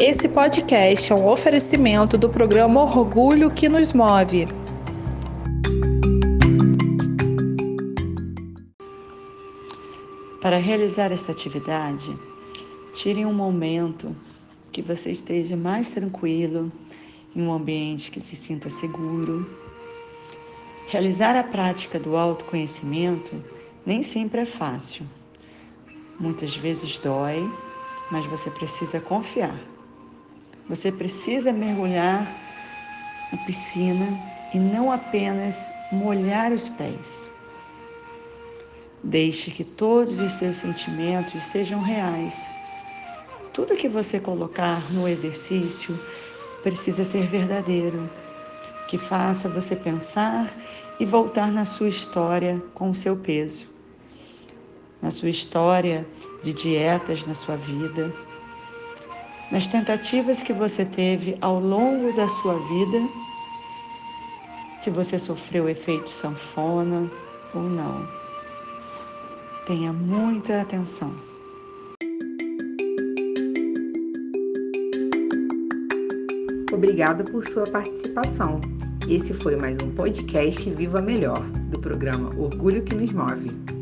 Esse podcast é um oferecimento do programa Orgulho que nos move. Para realizar essa atividade, tire um momento que você esteja mais tranquilo, em um ambiente que se sinta seguro. Realizar a prática do autoconhecimento nem sempre é fácil. Muitas vezes dói, mas você precisa confiar. Você precisa mergulhar na piscina e não apenas molhar os pés. Deixe que todos os seus sentimentos sejam reais. Tudo que você colocar no exercício precisa ser verdadeiro, que faça você pensar e voltar na sua história com o seu peso, na sua história de dietas na sua vida, nas tentativas que você teve ao longo da sua vida, se você sofreu efeito sanfona ou não. Tenha muita atenção. Obrigada por sua participação. Esse foi mais um podcast Viva Melhor, do programa Orgulho que nos Move.